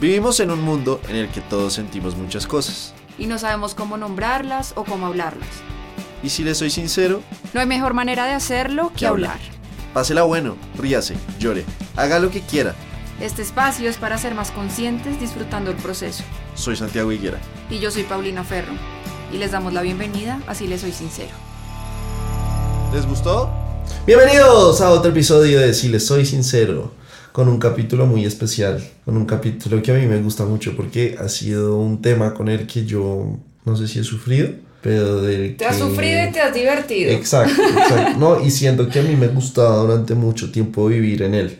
Vivimos en un mundo en el que todos sentimos muchas cosas. Y no sabemos cómo nombrarlas o cómo hablarlas. Y si le soy sincero, No hay mejor manera de hacerlo que Que hablar. hablar. pásela bueno, ríase, llore, haga lo que quiera. Este espacio es para ser más conscientes disfrutando el proceso. Soy Santiago Higuera. Y yo soy Paulina Ferro. Y les damos la bienvenida, así les soy sincero. ¿Les gustó? Bienvenidos a otro episodio de Si les soy sincero, con un capítulo muy especial, con un capítulo que a mí me gusta mucho porque ha sido un tema con el que yo no sé si he sufrido, pero del Te has que- sufrido y te has divertido. Exacto, exacto. No, y siento que a mí me gustaba durante mucho tiempo vivir en él.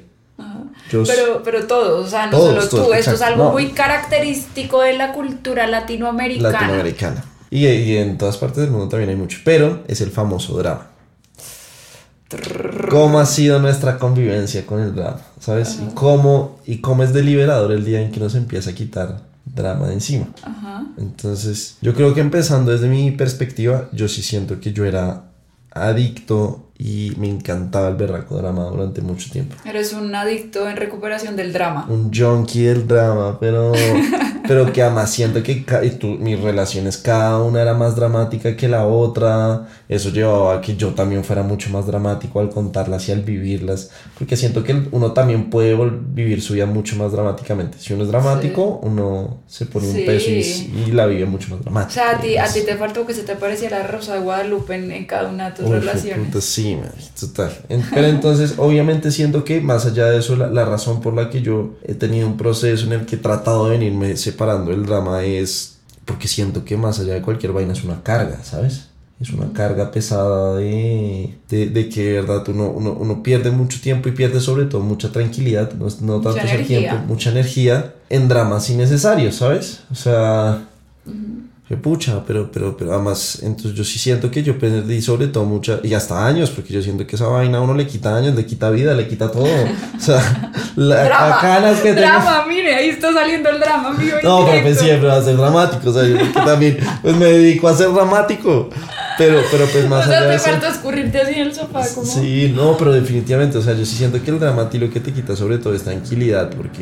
Yo Pero, pero todos, o sea, no Todos, solo tú, todos, esto es algo no. muy característico de la cultura latinoamericana. latinoamericana. Y, y en todas partes del mundo también hay mucho, pero es el famoso drama. ¿Cómo ha sido nuestra convivencia con el drama? ¿Sabes? Y cómo, y cómo es deliberador el día en que nos empieza a quitar drama de encima. Ajá. Entonces, yo creo que empezando desde mi perspectiva, yo sí siento que yo era adicto y me encantaba el berraco drama durante mucho tiempo. Eres un adicto en recuperación del drama. Un junkie del drama, pero, pero que además siento que mis relaciones, cada una era más dramática que la otra. Eso llevaba a que yo también fuera mucho más dramático al contarlas y al vivirlas. Porque siento que uno también puede vivir su vida mucho más dramáticamente. Si uno es dramático, uno se pone un Sí. peso y, y la vive mucho más O dramática. sea, a ti, a ti te faltó que se te pareciera Rosa de Guadalupe en, en cada una de tus relaciones. puta, sí, man, total. Pero entonces, obviamente siento que más allá de eso, la, la razón por la que yo he tenido un proceso en el que he tratado de venirme separando del drama es porque siento que más allá de cualquier vaina es una carga, ¿sabes? Es una carga pesada de, de, de que de verdad uno, uno, uno pierde mucho tiempo y pierde sobre todo mucha tranquilidad, no, no Mucha tanto energía. tiempo, mucha energía en dramas innecesarios, ¿sabes? O sea, Qué pucha, pero, pero, pero además, entonces yo sí siento que yo perdí sobre todo mucha, y hasta años, porque yo siento que esa vaina a uno le quita años, le quita vida, le quita todo. O sea, la Drama, canas que tengo. drama, mire, ahí está saliendo el drama, amigo. No, pero siempre va a ser dramático, o sea, yo también pues me dedico a ser dramático. Pero, pero pues O más allá sea, de te eso. falta escurrirte así en el sofá, como. Sí, no, pero definitivamente, o sea, yo sí siento que el drama a ti lo que te quita sobre todo es tranquilidad, porque,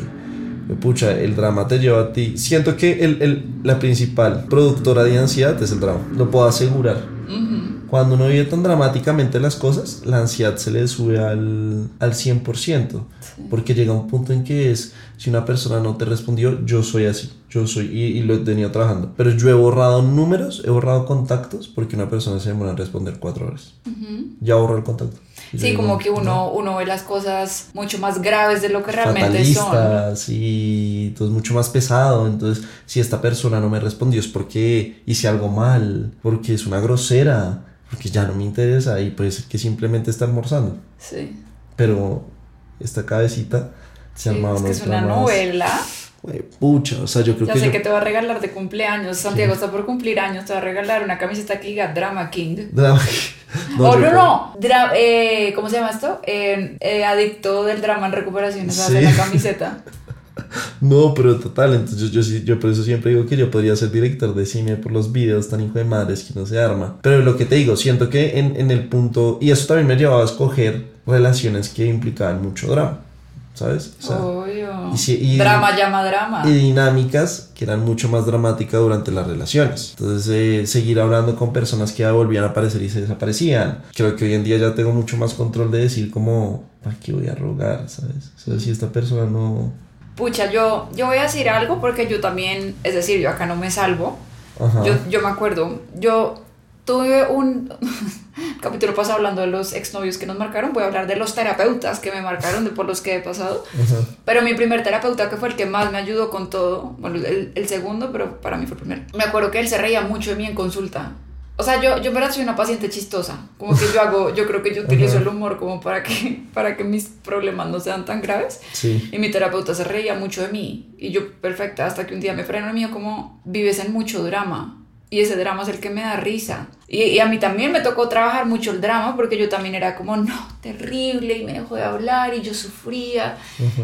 pucha, el drama te lleva a ti. Siento que el, el- la principal productora de ansiedad es el drama, lo puedo asegurar. Ujú. Cuando uno vive tan dramáticamente las cosas, la ansiedad se le sube al, al 100%, porque llega un punto en que es, si una persona no te respondió, yo soy así, yo soy, y, y lo he tenido trabajando. Pero yo he borrado números, he borrado contactos, porque una persona se demora en responder cuatro horas. Ya borró el contacto. Sí, digo, como que no. uno, uno ve las cosas mucho más graves de lo que realmente son. y entonces mucho más pesado. Entonces, si esta persona no me respondió es porque hice algo mal, porque es una grosera, porque ya no me interesa y puede ser que simplemente está almorzando. Sí. Pero esta cabecita se Sí, armaba es que es una más- novela. Güey, pucha, o sea, yo creo Ya que sé yo- que te va a regalar de cumpleaños. Santiago está por cumplir años. Te va a regalar una camiseta que diga Drama King. Drama- oh, yo no, creo- no. Dra- eh, ¿Cómo se llama esto? Eh, eh, adicto del drama en recuperación. Esa Sí. la camiseta. No, pero total, entonces yo, yo, yo por eso siempre digo que yo podría ser director de cine por los videos tan hijo de madres que no se arma. Pero lo que te digo, siento que en, en el punto, y eso también me llevaba a escoger relaciones que implicaban mucho drama, ¿sabes? O sea, Obvio. y si- y- drama llama drama. y dinámicas que eran mucho más dramáticas durante las relaciones. Entonces, eh, seguir hablando con personas que ya volvían a aparecer y se desaparecían. Creo que hoy en día ya tengo mucho más control de decir como, ¿para qué voy a rogar? ¿Sabes? O sea, si esta persona no... Pucha, yo, yo voy a decir algo porque yo también, es decir, yo acá no me salvo. Ajá. Yo, yo me acuerdo, yo tuve un capítulo pasado hablando de los exnovios que nos marcaron. Voy a hablar de los terapeutas que me marcaron, de por los que he pasado. Ajá. Pero mi primer terapeuta, que fue el que más me ayudó con todo, bueno, el, el segundo, pero para mí fue el primero. Me acuerdo que él se reía mucho de mí en consulta. O sea, yo, yo en verdad soy una paciente chistosa. Como que yo hago, yo creo que yo utilizo Ajá. el humor como para que, para que mis problemas no sean tan graves. Sí. Y mi terapeuta se reía mucho de mí. Y yo, perfecta, hasta que un día me frenó el mío como, vives en mucho drama. Y ese drama es el que me da risa. Y, y a mí también me tocó trabajar mucho el drama porque yo también era como, no, terrible, y me dejó de hablar y yo sufría.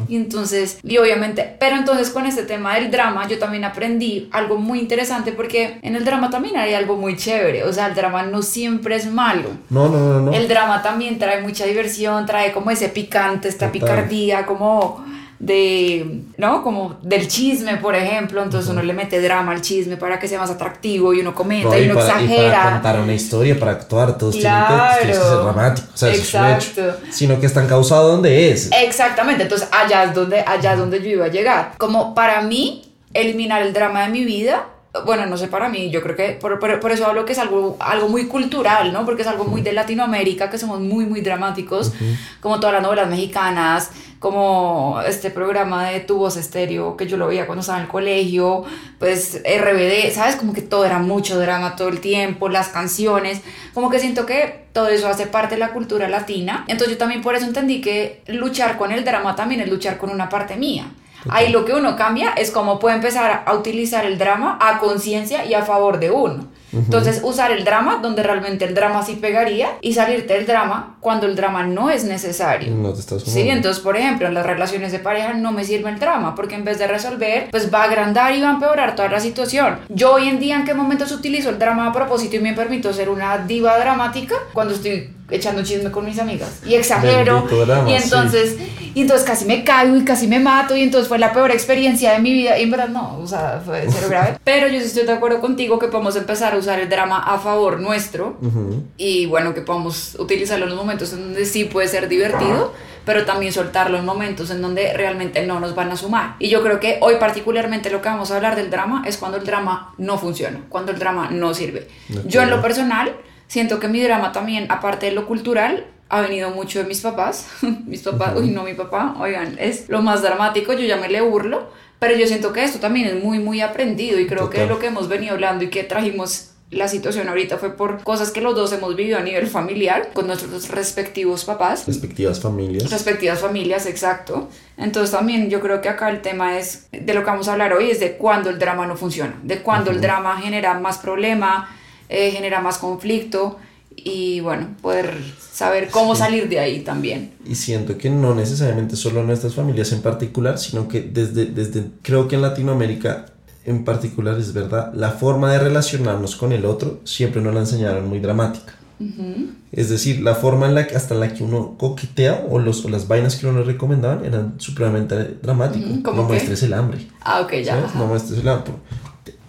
Y entonces, y obviamente, pero entonces con este tema del drama yo también aprendí algo muy interesante porque en el drama también hay algo muy chévere. O sea, el drama no siempre es malo. No, no, no, no. El drama también trae mucha diversión, trae como ese picante, esta Total. picardía, como de, ¿no? Como del chisme, por ejemplo, entonces uno le mete drama al chisme para que sea más atractivo y uno comenta No, y uno para, y exagera. para contar una historia, para actuar, todos Claro. tienen que, ser dramático. O sea, eso es un hecho. Exacto. Sino que están causados donde es. Exactamente, entonces allá es donde, allá es donde yo iba a llegar. Como para mí, eliminar el drama de mi vida, bueno, no sé para mí, yo creo que por, por- por eso hablo que es algo, algo muy cultural, ¿no? Porque es algo muy de Latinoamérica, que somos muy, muy dramáticos, como todas las novelas mexicanas, como este programa de Tu Voz Estéreo, que yo lo veía cuando estaba en el colegio, pues RBD, ¿sabes? Como que todo era mucho drama todo el tiempo, las canciones, como que siento que todo eso hace parte de la cultura latina. Entonces yo también por eso entendí que luchar con el drama también es luchar con una parte mía. Ahí lo que uno cambia es cómo puede empezar a utilizar el drama a conciencia y a favor de uno. Entonces, usar el drama donde realmente el drama sí pegaría y salirte del drama cuando el drama no es necesario. No te estás Sí, entonces, por ejemplo, en las relaciones de pareja no me sirve el drama, porque en vez de resolver, pues va a agrandar y va a empeorar toda la situación. Yo hoy en día, ¿en qué momentos utilizo el drama a propósito y me permito ser una diva dramática? Cuando estoy echando chisme con mis amigas y exagero. Drama, y entonces, y entonces casi me caigo y casi me mato y entonces fue la peor experiencia de mi vida. Y en verdad no, o sea, fue cero grave. Pero yo sí estoy de acuerdo contigo que podemos empezar a usar el drama a favor nuestro Ujú. y bueno, que podamos utilizarlo en los momentos en donde sí puede ser divertido, pero también soltarlo en momentos en donde realmente no nos van a sumar. Y yo creo que hoy particularmente lo que vamos a hablar del drama es cuando el drama no funciona, cuando el drama no sirve. Yo en lo personal siento que mi drama también, aparte de lo cultural, ha venido mucho de mis papás. mis papás, uy, no, mi papá, oigan, es lo más dramático, yo ya me le burlo, pero yo siento que esto también es muy, muy aprendido y creo que Total. lo que hemos venido hablando y que trajimos la situación ahorita fue por cosas que los dos hemos vivido a nivel familiar con nuestros respectivos papás. Respectivas familias. Respectivas familias, exacto. Entonces también yo creo que acá el tema es, de lo que vamos a hablar hoy, es de cuándo el drama no funciona, de cuándo el drama genera más problema, eh, genera más conflicto y bueno, poder saber cómo salir de ahí también. Y siento que no necesariamente solo nuestras familias en particular, sino que desde, desde, creo que en Latinoamérica en particular es verdad, la forma de relacionarnos con el otro siempre nos la enseñaron muy dramática. Es decir, la forma en la que, hasta la que uno coquetea o, los, o las vainas que uno le recomendaban eran supremamente dramáticos. Ujú, ¿cómo no qué? muestres el hambre. Ah, ok, ya. No muestres el hambre.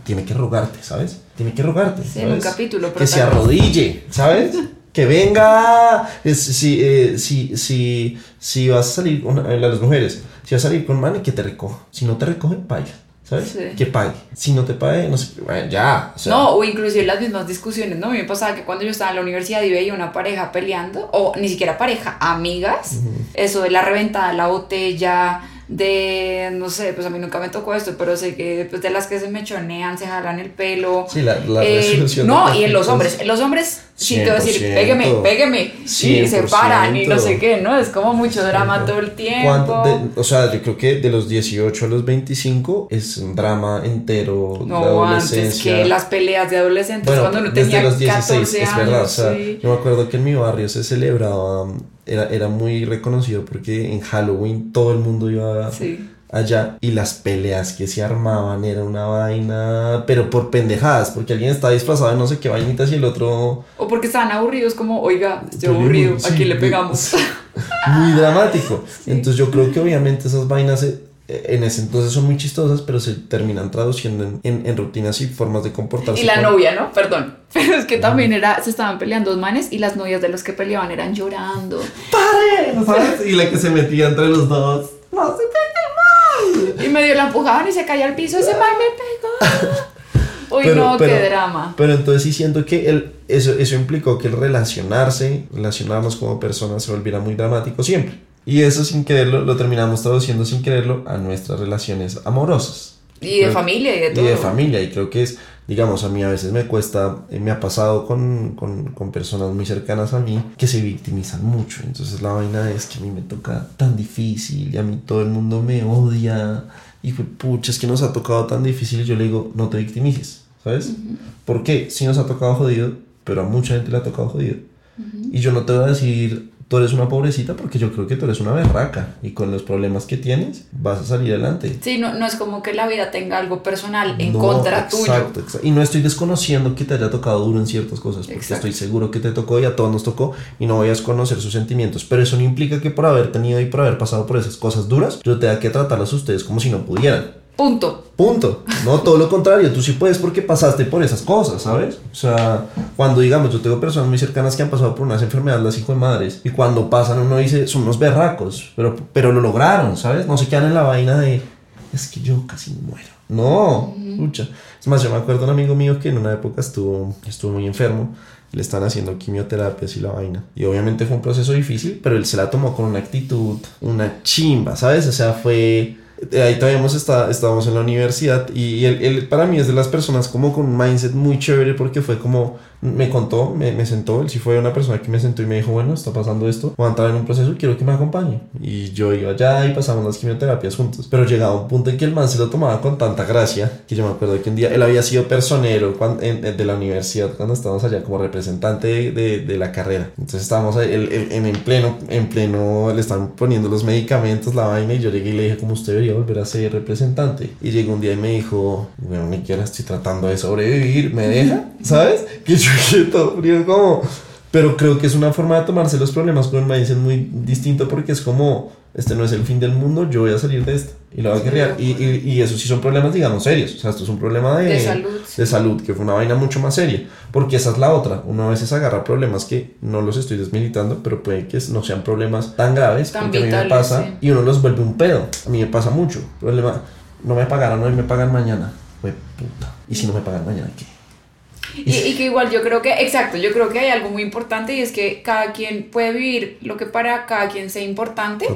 Tiene que rogarte, ¿sabes? Tiene que rogarte. Sí, en un capítulo, Que se arrodille, ¿sabes? Que venga. Si, eh, si, si, si vas a salir, una, eh, las mujeres, si vas a salir con man, que te recoja. Si no te recoge, paga. ¿Sabes? Sí. Que pague. Si no te pague, no sé. Bueno, ya. O sea, No, o inclusive las mismas discusiones, ¿no? A mí me pasaba que cuando yo estaba en la universidad y veía una pareja peleando, o ni siquiera pareja, amigas, eso de la reventada, la botella, de, no sé, pues a mí nunca me tocó esto, pero sé que después de las que se mechonean, se jalan el pelo. Sí, la, la Eh, resolución. no, y en los hombres, en los hombres sí te voy a decir, 100%. pégueme, pégueme, y se 100%. paran y no sé qué, ¿no? Es como mucho drama todo el tiempo. ¿Cuánto de- o sea, yo creo que de los 18 a los 25 es un drama entero No, antes adolescencia. que las peleas de adolescentes Bueno, cuando uno desde tenía los 16, 14 es años. verdad. O sea, yo me acuerdo que en mi barrio se celebraba, era, era muy reconocido porque en Halloween todo el mundo iba Sí. allá y las peleas que se armaban era una vaina, pero por pendejadas, porque alguien estaba disfrazado de no sé qué vainitas y el otro... O porque estaban aburridos, como, oiga, estoy aburrido, sí, aquí le pegamos. muy dramático. Entonces yo creo que obviamente esas vainas en ese entonces son muy chistosas, pero se terminan traduciendo en, en- en rutinas y formas de comportarse. Y la con- novia, ¿no? Perdón. Pero es que también era, se estaban peleando dos manes y las novias de los que peleaban eran llorando. ¡Pare! ¿Sabes? Y la que se metía entre los dos. ¡No se pegue Y medio la empujaban y se caía al piso. Ese man me pegó. Uy, Pero- no, qué drama. Pero entonces sí siento que el, eso, eso implicó que el relacionarse, relacionarnos como personas se volviera muy dramático siempre. Y eso sin quererlo lo terminamos traduciendo sin quererlo a nuestras relaciones amorosas. Y de Creo- familia y de todo. Y de familia, y creo que es, digamos, a mí a veces me cuesta, eh, me ha pasado con, con, con personas muy cercanas a mí que se victimizan mucho. Entonces la vaina es que a mí me toca tan difícil y a mí todo el mundo me odia. Y fue, pucha, es que nos ha tocado tan difícil. Yo le digo, no te victimices, ¿sabes? ¿Por qué? Sí nos ha tocado jodido, pero a mucha gente le ha tocado jodido. Y yo no te voy a decir tú eres una pobrecita porque yo creo que tú eres una berraca y con los problemas que tienes vas a salir adelante. Sí, no, no es como que la vida tenga algo personal en contra tuyo. Exacto, Y no estoy desconociendo que te haya tocado duro en ciertas cosas, porque estoy seguro que te tocó y a todos nos tocó y no voy a desconocer sus sentimientos, pero eso no implica que por haber tenido y por haber pasado por esas cosas duras, yo tenga que tratarlas a ustedes como si no pudieran. Punto. Punto. No, todo lo contrario. Tú sí puedes porque pasaste por esas cosas, ¿sabes? O sea, cuando digamos, yo tengo personas muy cercanas que han pasado por unas enfermedades, las hijos de madres, y cuando pasan uno dice, son unos berracos, pero, pero lo lograron, ¿sabes? No se quedan en la vaina de, es que yo casi muero. No, lucha. Es más, yo me acuerdo de un amigo mío que en una época estuvo, estuvo muy enfermo le están haciendo quimioterapias y la vaina. Y obviamente fue un proceso difícil, pero él se la tomó con una actitud, una chimba, ¿sabes? O sea, fue ahí todavía estado, estábamos en la universidad y él, él, para mí es de las personas como con un mindset muy chévere porque fue como me contó, me, me, sentó, él sí fue una persona que me sentó y me dijo, bueno, está pasando esto, voy a entrar en un proceso y quiero que me acompañe. Y yo iba allá y pasamos las quimioterapias juntos. Pero llegaba un punto en que el man se lo tomaba con tanta gracia que yo me acuerdo que un día él había sido personero cuando, en, de la universidad cuando estábamos allá como representante de, de, la carrera. Entonces estábamos ahí, en, en, pleno, en pleno, le están poniendo los medicamentos, la vaina y yo llegué y le dije, como usted debería volver a ser representante. Y llegó un día y me dijo, bueno, ni siquiera estoy tratando de sobrevivir, ¿me deja? ¿Sabes? Que yo todo como... Pero creo que es una forma de tomarse los problemas con el maíz es muy distinto porque es como, este no es el fin del mundo, yo voy a salir de esto y lo voy a guerrear. Y, y, y, eso sí son problemas, digamos, serios. O sea, esto es un problema de, de, salud. de salud, que fue una vaina mucho más seria. Porque esa es la otra. Uno a veces agarra problemas que no los estoy desmilitando, pero puede que no sean problemas tan graves. Tan porque a mí me pasa y uno los vuelve un pedo. A mí me pasa mucho. Problema, no me pagaron hoy, me pagan mañana. Fue puta. ¿Y si no me pagan mañana qué? Y, que igual yo creo que, exacto, yo creo que hay algo muy importante y es que cada quien puede vivir lo que para cada quien sea importante,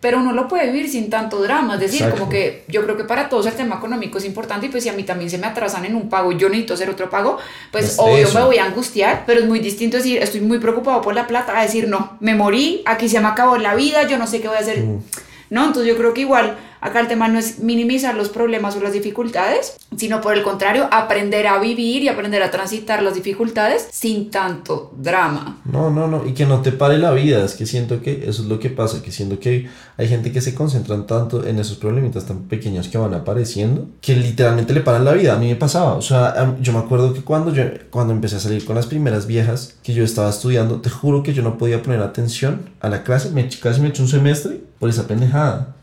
pero uno lo puede vivir sin tanto drama, es decir, como que yo creo que para todos el tema económico es importante y pues si a mí también se me atrasan en un pago y yo necesito hacer otro pago, pues obvio me voy a angustiar, pero es muy distinto decir, estoy muy preocupado por la plata, a decir, no, me morí, aquí se me acabó la vida, yo no sé qué voy a hacer, mm. ¿no? Entonces yo creo que igual Acá el tema no es minimizar los problemas o las dificultades, sino por el contrario, aprender a vivir y aprender a transitar las dificultades sin tanto drama. No, no, no, y que no te pare la vida, es que siento que eso es lo que pasa, que siento que hay gente que se concentran tanto en esos problemitas tan pequeños que van apareciendo, que literalmente le paran la vida. A mí me pasaba, o sea, yo me acuerdo que cuando yo cuando empecé a salir con las primeras viejas que yo estaba estudiando, te juro que yo no podía poner atención a la clase, me casi me eché un semestre por esa pendejada.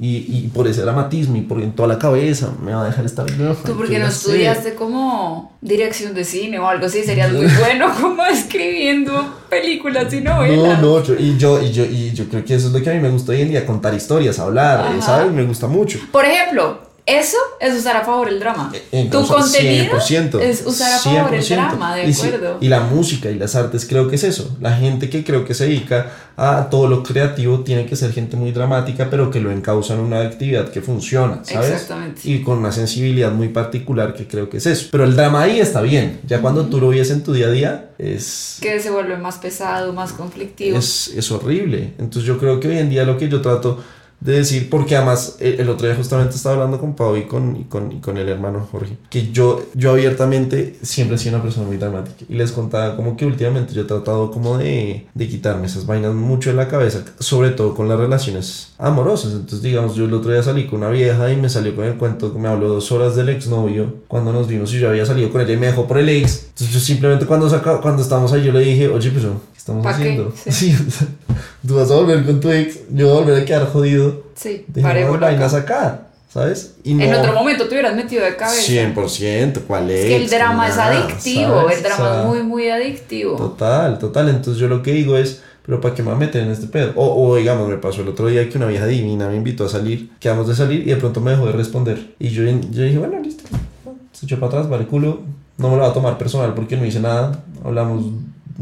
Y, y, por ese dramatismo y por en toda la cabeza me va a dejar esta vida. ¿Tú porque no estudiaste como dirección de cine o algo así? Serías muy bueno como escribiendo películas y novelas. No, no, y, yo, y, yo, y yo creo que eso es lo que a mí me gusta hoy en día, contar historias, hablar, ¿sabes? Me gusta mucho. Por ejemplo, eso es usar a favor el drama. Eh, tu contenido es usar a favor el drama, de acuerdo. Y, la música y las artes creo que es eso. La gente que creo que se dedica a todo lo creativo tiene que ser gente muy dramática, pero que lo encausa en una actividad que funciona, ¿sabes? Exactamente. Y con una sensibilidad muy particular que creo que es eso. Pero el drama ahí está bien. Ya cuando tú lo ves en tu día a día, es... Que se vuelve más pesado, más conflictivo. Es, es horrible. Entonces yo creo que hoy en día lo que yo trato de decir, porque además el, otro día justamente estaba hablando con Pau y con, y con, y con el hermano Jorge, que yo, yo abiertamente siempre he sido una persona muy dramática y les contaba como que últimamente yo he tratado como de, de quitarme esas vainas mucho de la cabeza, sobre todo con las relaciones amorosas. Entonces, digamos, yo el otro día salí con una vieja y me salió con el cuento que me habló dos horas del exnovio cuando nos vimos y yo había salido con ella y me dejó por el ex. Entonces, yo simplemente cuando, saca, cuando estábamos ahí, yo le dije, oye, pero estamos haciendo? Sí. tú vas a volver con tu ex, yo voy a volver a quedar jodido. Sí, paré vainas acá. ¿Sabes? Y en otro momento te hubieras metido de cabeza. 100%, ¿cuál es? Es que el drama es adictivo, el drama es muy, muy adictivo. Total, total. Entonces yo lo que digo es, pero ¿para qué me voy a meter en este pedo? O, o, digamos, me pasó el otro día que una vieja divina me invitó a salir, quedamos de salir y de pronto me dejó de responder. Y yo, yo dije, bueno, listo. Se echó para atrás, vale culo. No me lo va a tomar personal porque no hice nada. Hablamos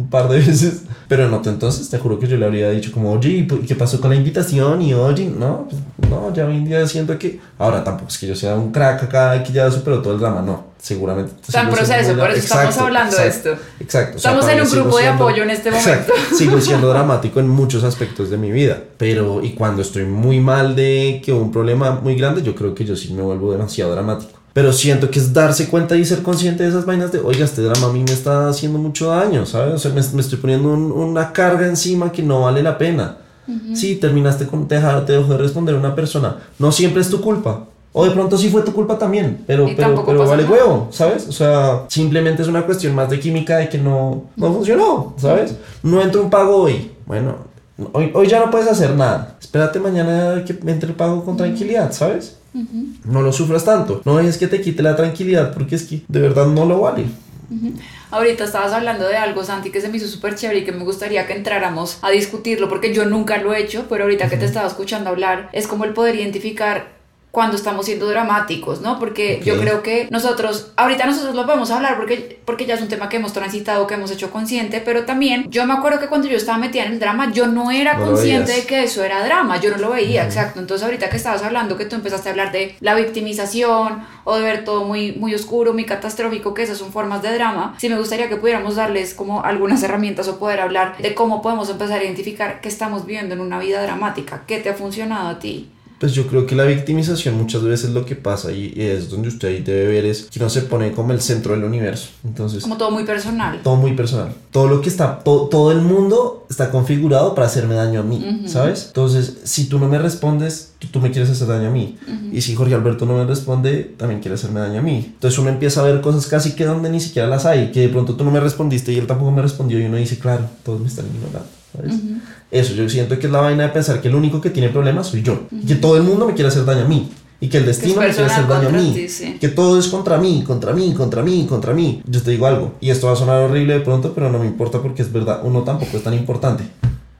un par de veces. Pero no, entonces te juro que yo le habría dicho como, oye, ¿y qué pasó con la invitación? Y oye, no, pues, no, ya hoy en día siento que... Ahora tampoco es que yo sea un crack acá que ya superó todo el drama, no. Seguramente. Está en proceso, por eso estamos hablando de esto. Exacto. Estamos en un grupo de apoyo en este momento. Sigo siendo dramático en muchos aspectos de mi vida. Pero, y cuando estoy muy mal de que un problema muy grande, yo creo que yo sí me vuelvo demasiado dramático. Pero siento que es darse cuenta y ser consciente de esas vainas de, oiga, este drama a mí me está haciendo mucho daño, ¿sabes? O sea, me, me estoy poniendo un- una carga encima que no vale la pena. Sí, terminaste con dejar, te dejó de responder una persona. No siempre es tu culpa. O de pronto sí fue tu culpa también, pero, Y pero, pero vale nada. huevo, ¿sabes? O sea, simplemente es una cuestión más de química de que no, no funcionó, ¿sabes? No entró un pago hoy. Bueno, hoy, hoy ya no puedes hacer nada. Espérate mañana que entre el pago con tranquilidad, ¿sabes? No lo sufras tanto. No es que te quite la tranquilidad porque es que de verdad no lo vale. Ahorita estabas hablando de algo, Santi, que se me hizo súper chévere y que me gustaría que entráramos a discutirlo, porque yo nunca lo he hecho, pero ahorita que te estaba escuchando hablar, es como el poder identificar cuando estamos siendo dramáticos, ¿no? Porque yo creo que nosotros, ahorita nosotros lo podemos hablar porque, porque ya es un tema que hemos transitado, que hemos hecho consciente, pero también yo me acuerdo que cuando yo estaba metida en el drama, yo no era No consciente de que eso era drama, yo no lo veía, exacto. Entonces ahorita que estabas hablando, que tú empezaste a hablar de la victimización o de ver todo muy, muy oscuro, muy catastrófico, que esas son formas de drama, sí me gustaría que pudiéramos darles como algunas herramientas o poder hablar de cómo podemos empezar a identificar que estamos viviendo en una vida dramática, qué te ha funcionado a ti. Pues yo creo que la victimización muchas veces lo que pasa y es donde usted ahí debe ver es que uno se pone como el centro del universo. Entonces, Como todo muy personal. todo muy personal. Todo lo que está, to- todo el mundo está configurado para hacerme daño a mí, ¿sabes? Entonces, si tú no me respondes, tú, tú me quieres hacer daño a mí. Y si Jorge Alberto no me responde, también quiere hacerme daño a mí. Entonces uno empieza a ver cosas casi que donde ni siquiera las hay, que de pronto tú no me respondiste y él tampoco me respondió y uno dice, claro, todos me están ignorando. ¿Sabes? Eso, yo siento que es la vaina de pensar que el único que tiene problemas soy yo. Y que todo el mundo me quiere hacer daño a mí. Y que el destino me quiere hacer daño a mí. ti, sí. Que todo es contra mí, contra mí, contra mí, contra mí. Yo te digo algo. Y esto va a sonar horrible de pronto, pero no me importa porque es verdad. Uno tampoco es tan importante.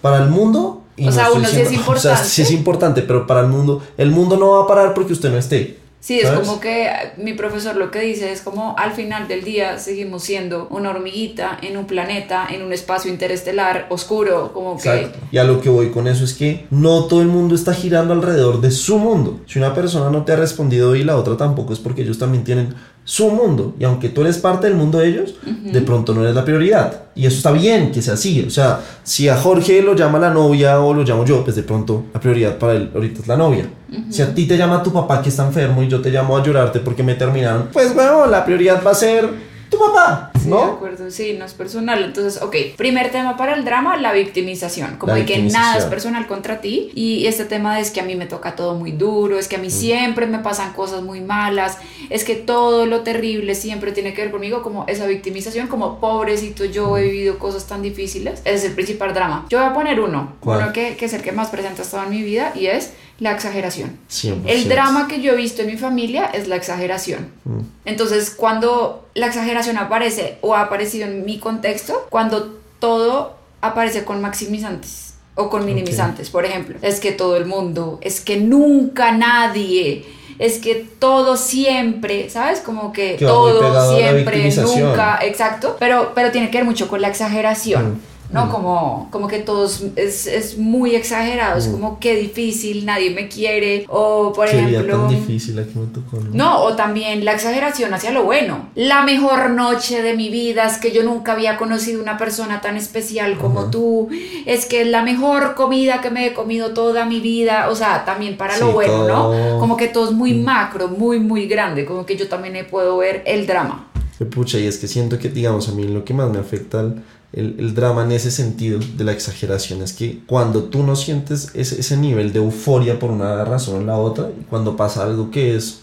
Para el mundo. y O sea, estoy uno sí es O sea, importante. sí es importante, pero para el mundo. El mundo no va a parar porque usted no esté. Sí, es como que mi profesor lo que dice es como al final del día seguimos siendo una hormiguita en un planeta, en un espacio interestelar oscuro, como que... Exacto. Y a lo que voy con eso es que no todo el mundo está girando alrededor de su mundo. Si una persona no te ha respondido y la otra tampoco es porque ellos también tienen su mundo. Y aunque tú eres parte del mundo de ellos, de pronto no eres la prioridad. Y eso está bien que sea así. O sea, si a Jorge lo llama la novia o lo llamo yo, pues de pronto la prioridad para él ahorita es la novia. Si a ti te llama tu papá que está enfermo y yo te llamo a llorarte porque me terminaron, pues bueno, la prioridad va a ser tu papá, Sí, de ¿no? acuerdo, sí, no es personal. Entonces, ok, primer tema para el drama, la victimización. Como La de que nada es victimización. personal contra ti. Y este tema es que a mí me toca todo muy duro, es que a Mm. mí siempre me pasan cosas muy malas, es que todo lo terrible siempre tiene que ver conmigo, como esa victimización, como pobrecito, yo Mm. he vivido cosas tan difíciles. Ese es el principal drama. Yo voy a poner uno, ¿Cuál? uno que, que es el que más presente ha estado en mi vida y es la exageración. 100%. El drama que yo he visto en mi familia es la exageración. Mm. Entonces, cuando la exageración aparece o ha aparecido en mi contexto, cuando todo aparece con maximizantes o con minimizantes, por ejemplo, es que todo el mundo, es que nunca nadie, es que todo siempre, ¿sabes? Como que, todo siempre, nunca, exacto, pero, pero tiene que ver mucho con la exageración. Mm. ¿No? Mm. Como, como que todo es, es, muy exagerado, es Mm. como que difícil, nadie me quiere, o por Qué ejemplo... tan difícil la que me tocó. ¿no? No, o también la exageración hacia lo bueno. La mejor noche de mi vida es que yo nunca había conocido una persona tan especial como Ajá. tú. Es que es la mejor comida que me he comido toda mi vida. O sea, también para lo bueno, todo- ¿no? Como que todo es muy Mm. macro, muy, muy grande. Como que yo también puedo ver el drama. Pucha, y es que siento que, digamos, a mí lo que más me afecta el, el, el drama en ese sentido de la exageración es que cuando tú no sientes ese, ese nivel de euforia por una razón o la otra, y cuando pasa algo que es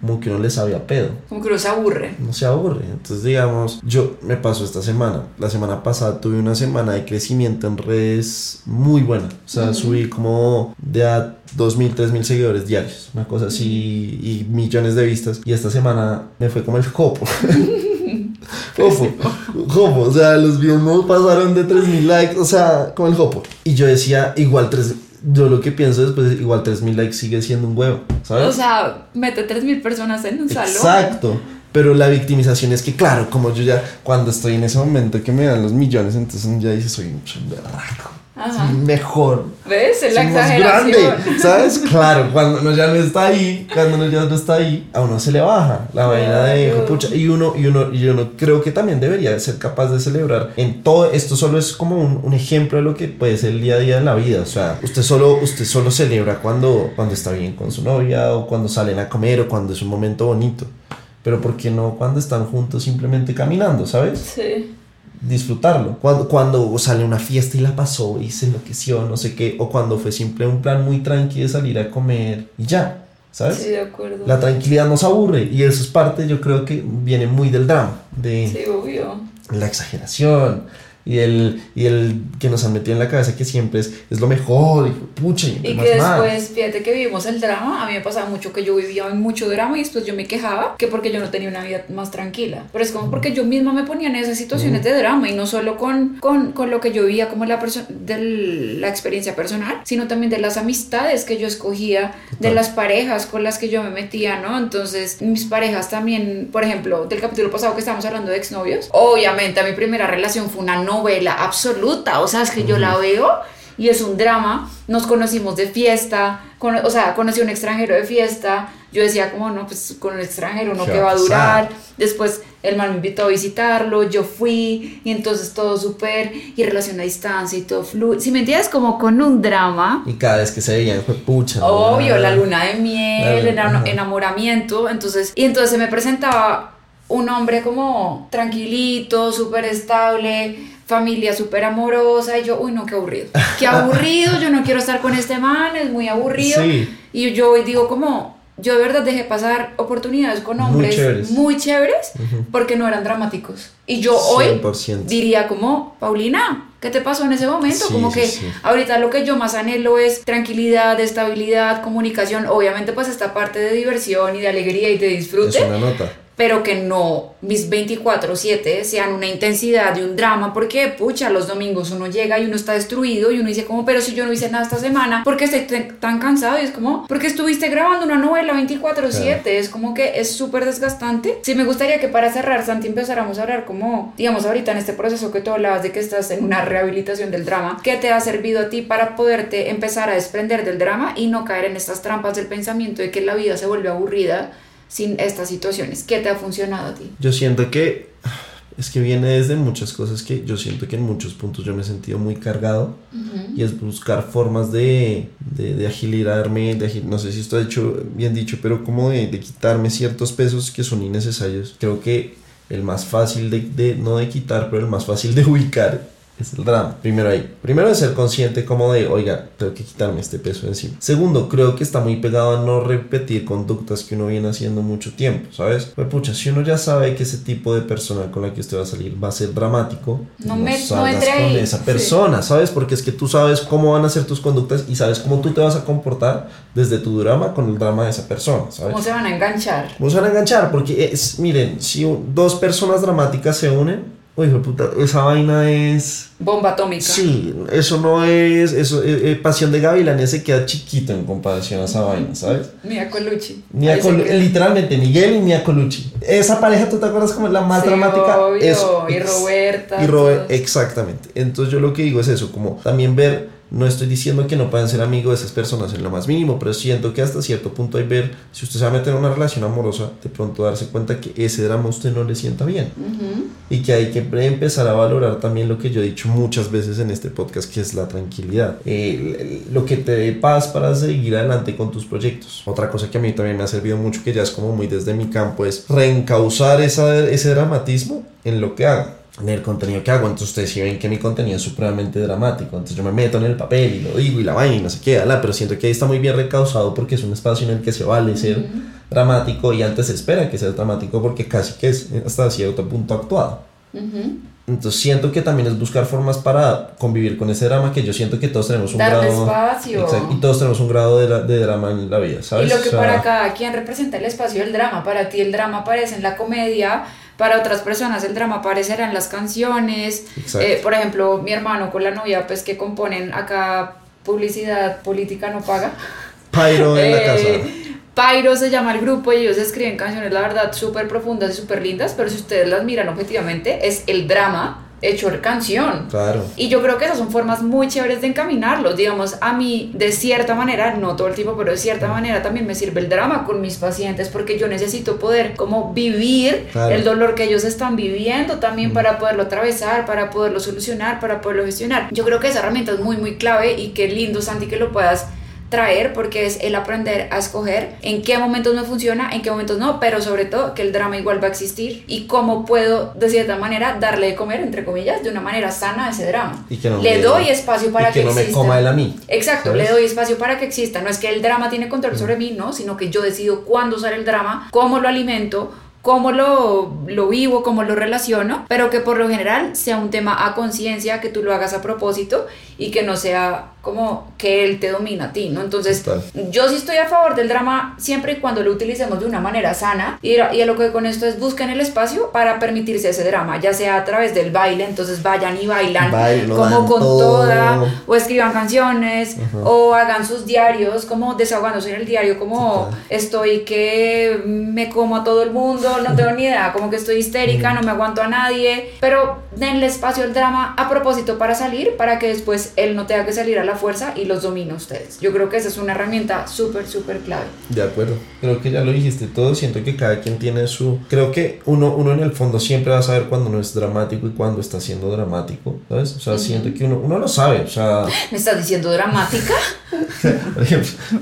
como que uno le sabe a pedo, Como que uno se aburre. no se aburre. Entonces, digamos, yo me pasó esta semana. La semana pasada tuve una semana de crecimiento en redes muy buena. O sea, Ujú. subí como de a 2.000, 3.000 seguidores diarios. Una cosa así y millones de vistas. Y esta semana me fue como el copo. Jopo, jopo, o sea, los videos no pasaron de 3000 likes, o sea, como el jopo. Y yo decía, igual 3, yo lo que pienso después, es, igual 3000 likes sigue siendo un huevo, ¿sabes? O sea, mete 3.000 personas en un salón. Exacto. Pero la victimización es que, claro, como yo ya, cuando estoy en ese momento que me dan los millones, entonces ya dices, soy un soy un berraco. Ajá. mejor. ¿Ves? Es la exageración. grande, ¿sabes? Claro, cuando uno ya no está ahí, cuando uno ya no está ahí, a uno se le baja la vaina de pucha. Y uno, y uno, y uno creo que también debería de ser capaz de celebrar en todo. Esto solo es como un, un ejemplo de lo que puede ser el día a día en la vida. O sea, usted solo, usted solo celebra cuando, cuando está bien con su novia, o cuando salen a comer, o cuando es un momento bonito. Pero ¿por qué no cuando están juntos simplemente caminando, ¿sabes? Sí. Disfrutarlo. Cuando, cuando sale a una fiesta y la pasó y se enloqueció, no sé qué, o cuando fue simple un plan muy tranqui de salir a comer y ya, ¿sabes? Sí, de acuerdo. La tranquilidad nos aburre y eso es parte, yo creo que viene muy del drama, de Sí, obvio. la exageración y el, y el que nos han metido en la cabeza que siempre es, es lo mejor y pucha y, Y más, que más. después, fíjate que vivimos el drama, a mí me pasaba mucho que yo vivía mucho drama y después yo me quejaba que porque yo no tenía una vida más tranquila. Pero es como porque yo misma me ponía en esas situaciones de drama y no solo con, con, con lo que yo vivía como la, perso- de la experiencia personal, sino también de las amistades que yo escogía, de las parejas con las que yo me metía, ¿no? Entonces, mis parejas también, por ejemplo, del capítulo pasado que estábamos hablando de exnovios, obviamente mi primera relación fue una novela absoluta, o sea, es que yo la veo y es un drama. Nos conocimos de fiesta, con- o sea, conocí a un extranjero de fiesta. Yo decía, como no, pues con un extranjero, ¿no? ¿Qué que va a a durar? pasar? Después el man me invitó a visitarlo, yo fui y entonces todo súper y relación a distancia y todo fluye. Si me entiendes, como con un drama. Y cada vez que se veían fue pucha. Obvio, Ah. la luna de miel, el enamoramiento. Entonces, y entonces se me presentaba un hombre como tranquilito, súper estable, familia súper amorosa. Y yo, uy, no, qué aburrido. Qué aburrido, yo no quiero estar con este man, es muy aburrido. Sí. Y yo hoy digo, como, yo de verdad dejé pasar oportunidades con Muy hombres chéveres. muy chéveres porque no eran dramáticos. Y yo hoy 100%. diría como, Paulina, ¿qué te pasó en ese momento? Sí, como sí, que sí. ahorita lo que yo más anhelo es tranquilidad, estabilidad, comunicación, obviamente pues esta parte de diversión y de alegría y de disfrute, Es una nota. Pero que no mis 24/7 sean una intensidad y un drama, porque pucha, los domingos uno llega y uno está destruido y uno dice como, pero si yo no hice nada esta semana, ¿por qué estoy tan- cansado? Y es como, porque estuviste grabando una novela 24/7, es como que es súper desgastante. Sí, me gustaría que para cerrar, Santi, empezáramos a hablar como, digamos, ahorita en este proceso que tú hablabas de que estás en una rehabilitación del drama, ¿qué te ha servido a ti para poderte empezar a desprender del drama y no caer en estas trampas del pensamiento de que la vida se vuelve aburrida? Sin estas situaciones. ¿Qué te ha funcionado a ti? Yo siento que es que viene desde muchas cosas que yo siento que en muchos puntos yo me he sentido muy cargado y es buscar formas de, de, de agilitarme, de agil- no sé si esto ha hecho bien dicho, pero como de, de quitarme ciertos pesos que son innecesarios. Creo que el más fácil de, de- no de quitar, pero el más fácil de ubicar es el drama. Primero ahí. Primero de ser consciente como de, oiga, tengo que quitarme este peso encima. Segundo, creo que está muy pegado a no repetir conductas que uno viene haciendo mucho tiempo, ¿sabes? Pues pucha, si uno ya sabe que ese tipo de persona con la que usted va a salir va a ser dramático, No me- no salgas entre con ahí. esa Sí. persona, ¿sabes? Porque es que tú sabes cómo van a ser tus conductas y sabes cómo tú te vas a comportar desde tu drama con el drama de esa persona, ¿sabes? ¿Cómo se van a enganchar? Vamos a enganchar porque es, miren, si dos personas dramáticas se unen, hijo de puta, esa vaina es... Bomba atómica. Sí, eso no es, eso, eh, eh, Pasión de Gavilanes se queda chiquito en comparación a esa vaina, ¿sabes? Mia Colucci. Mia literalmente, Miguel y Mia Colucci. Esa pareja, ¿tú te acuerdas como la más Sí, dramática? obvio, Eso, y Roberta, Y Robert, exactamente. Entonces yo lo que digo es eso, como también ver, no estoy diciendo que no puedan ser amigos de esas personas en lo más mínimo, pero siento que hasta cierto punto hay ver, si usted se va a meter en una relación amorosa, de pronto darse cuenta que ese drama a usted no le sienta bien. Y que hay que empezar a valorar también lo que yo he dicho muchas veces en este podcast, que es la tranquilidad. Eh, lo que te dé paz para seguir adelante con tus proyectos. Otra cosa que a mí también me ha servido mucho, que ya es como muy desde mi campo, es reencauzar esa, ese dramatismo en lo que hago. En el contenido que hago, entonces ustedes sí ven que mi contenido es supremamente dramático, entonces yo me meto en el papel y lo digo y la vaina y no sé qué, ala, pero siento que ahí está muy bien recausado porque es un espacio en el que se vale ser dramático y antes se espera que sea dramático porque casi que es hasta cierto punto actuado. Ujú. Entonces siento que también es buscar formas para convivir con ese drama que yo siento que todos tenemos un Darle grado... espacio. Exacto, y todos tenemos un grado de, de drama en la vida, ¿sabes? Y lo que O sea, para cada quien representa el espacio del drama. Para ti el drama aparece en la comedia, para otras personas el drama aparecerá en las canciones. Eh, por ejemplo, mi hermano con la novia, pues que componen acá publicidad política no paga. Pyro en la Eh, casa. Pyro se llama el grupo y ellos escriben canciones, la verdad, súper profundas y súper lindas, pero si ustedes las miran objetivamente, es el drama hecho canción. Claro. Y yo creo que esas son formas muy chéveres de encaminarlos. Digamos, a mí, de cierta manera, no todo el tiempo, pero de cierta manera también me sirve el drama con mis pacientes porque yo necesito poder como vivir Claro. el dolor que ellos están viviendo también para poderlo atravesar, para poderlo solucionar, para poderlo gestionar. Yo creo que esa herramienta es muy, muy clave y qué lindo, Santi, que lo puedas traer porque es el aprender a escoger en qué momentos me funciona, en qué momentos no, pero sobre todo que el drama igual va a existir y cómo puedo de cierta manera darle de comer, entre comillas, de una manera sana a ese drama. Y que no le doy espacio para y que, no me coma él a mí. Exacto, ¿sabes? le doy espacio para que exista. No es que el drama tiene control sobre mí, no, sino que yo decido cuándo usar el drama, cómo lo alimento, cómo lo, lo vivo, cómo lo relaciono, pero que por lo general sea un tema a conciencia, que tú lo hagas a propósito y que no sea como que él te domina a ti, ¿no? Entonces, Total. yo sí estoy a favor del drama siempre y cuando lo utilicemos de una manera sana y, y a lo que con esto es busquen el espacio para permitirse ese drama, ya sea a través del baile, entonces vayan y bailan Bailan, como con todo. toda o escriban canciones Ajá. o hagan sus diarios como desahogándose en el diario como Total. estoy que me como a todo el mundo no tengo ni idea como que estoy histérica no me aguanto a nadie pero denle espacio al drama a propósito para salir para que después él no tenga que salir a la fuerza y los domine a ustedes yo creo que esa es una herramienta súper súper clave De acuerdo. Creo que ya lo dijiste todo. Siento que cada quien tiene su. Creo que uno, uno en el fondo siempre va a saber cuando no es dramático y cuando está siendo dramático. ¿Sabes? O sea, siento que uno, uno lo sabe. O sea, me estás diciendo dramática.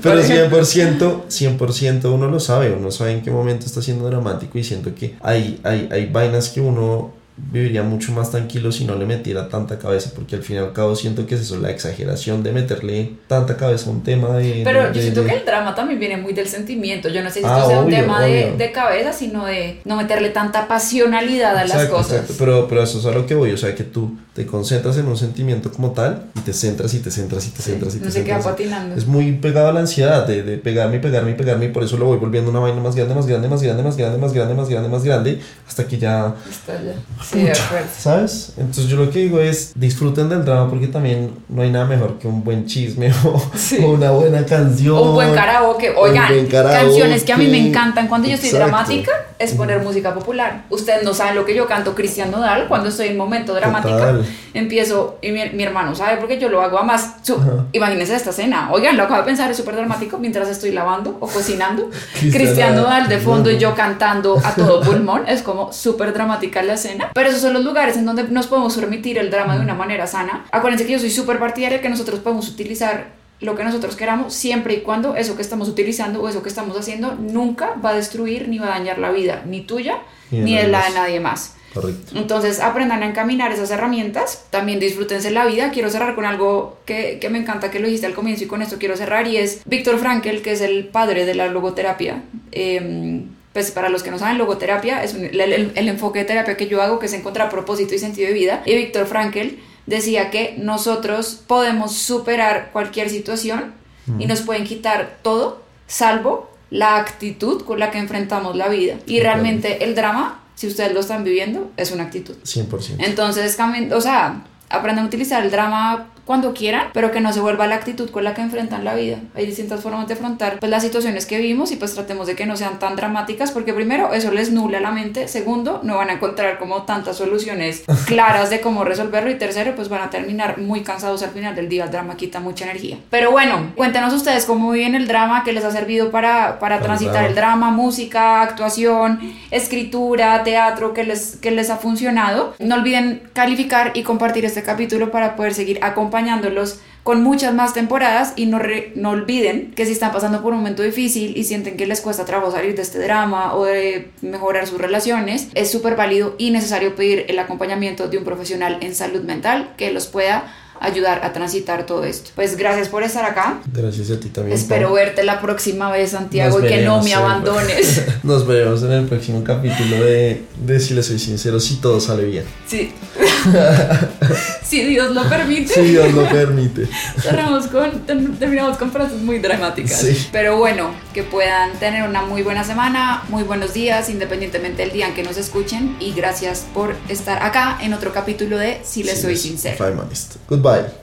Pero 100%, 100% uno lo sabe. Uno sabe en qué momento está siendo dramático. Y siento que hay, hay, hay vainas que uno viviría mucho más tranquilo si no le metiera tanta cabeza. Porque al fin y al cabo siento que es eso, la exageración de meterle tanta cabeza a un tema de. Pero de- yo siento de- que el drama también viene muy del sentimiento. Yo no sé si Ah, esto sea un tema de, de cabeza, sino de no meterle tanta pasionalidad a las cosas. exacto. Pero, pero eso es a lo que voy, o sea, que tú te concentras en un sentimiento como tal y te centras y te centras y te Sí, centras y te no se queda patinando. Es muy pegado a la ansiedad de, de pegarme y pegarme y pegarme y por eso lo voy volviendo una vaina más grande, más grande, más grande, más grande, más grande, más grande, más grande, hasta que ya, Está ya. Sí, de acuerdo. ¿sabes? Entonces yo lo que digo es, disfruten del drama porque también no hay nada mejor que un buen chisme o, Sí. o una buena canción. Un buen karaoke. Oigan, buen karaoke. canciones que a mí me encantan cuando yo estoy Exacto. dramática es poner música popular. Ustedes no saben lo que yo canto Cristian Nodal cuando estoy en momento dramática. Total. Empiezo, y mi, mi hermano sabe porque yo lo hago. Además, su- imagínense esta escena. Oigan, lo acabo de pensar, es súper dramático mientras estoy lavando o cocinando. Cristian Cristian Nodal. Nodal de fondo y yo cantando a todo pulmón. Es como súper dramática la escena. Pero esos son los lugares en donde nos podemos permitir el drama de una manera sana. Acuérdense que yo soy súper partidaria que nosotros podemos utilizar lo que nosotros queramos siempre y cuando eso que estamos utilizando o eso que estamos haciendo nunca va a destruir ni va a dañar la vida ni tuya Ni de ni de la de nadie más. Correcto. Entonces aprendan a encaminar esas herramientas, también disfrútense la vida. Quiero cerrar con algo que, que me encanta que lo dijiste al comienzo y con esto quiero cerrar y es Víctor Frankel, que es el padre de la logoterapia. Eh, pues para los que no saben, logoterapia es un- el, el- el enfoque de terapia que yo hago, que es encontrar propósito y sentido de vida. Y Víctor Frankel decía que nosotros podemos superar cualquier situación y nos pueden quitar todo, salvo la actitud con la que enfrentamos la vida. Y realmente el drama, si ustedes lo están viviendo, es una actitud. 100%. Entonces, o sea, aprendan a utilizar el drama cuando quieran, pero que no se vuelva la actitud con la que enfrentan la vida. Hay distintas formas de afrontar pues, las situaciones que vivimos y pues tratemos de que no sean tan dramáticas porque primero eso les nula la mente, segundo no van a encontrar como tantas soluciones claras de cómo resolverlo y tercero pues van a terminar muy cansados al final del día, el drama quita mucha energía. Pero bueno, cuéntenos ustedes cómo viven el drama, qué les ha servido para, para transitar el drama, música, actuación, escritura, teatro, que les, que les ha funcionado. No olviden calificar y compartir este capítulo para poder seguir acompañándolos con muchas más temporadas y no, no olviden que si están pasando por un momento difícil y sienten que les cuesta trabajo salir de este drama o de mejorar sus relaciones, es súper válido y necesario pedir el acompañamiento de un profesional en salud mental que los pueda ayudar a transitar todo esto. Pues gracias por estar acá. Gracias a ti también. Espero verte la próxima vez, Santiago, y que no me el- abandones. Nos veremos en el próximo capítulo de, de Si les soy sincero, si todo sale bien. Sí. si Dios lo permite. Si Dios lo permite. Cerramos con, ter- terminamos con frases muy dramáticas. Sí. Pero bueno, que puedan tener una muy buena semana, muy buenos días, independientemente del día en que nos escuchen. Y gracias por estar acá en otro capítulo de Si les Si soy les- sincero. honest. Goodbye.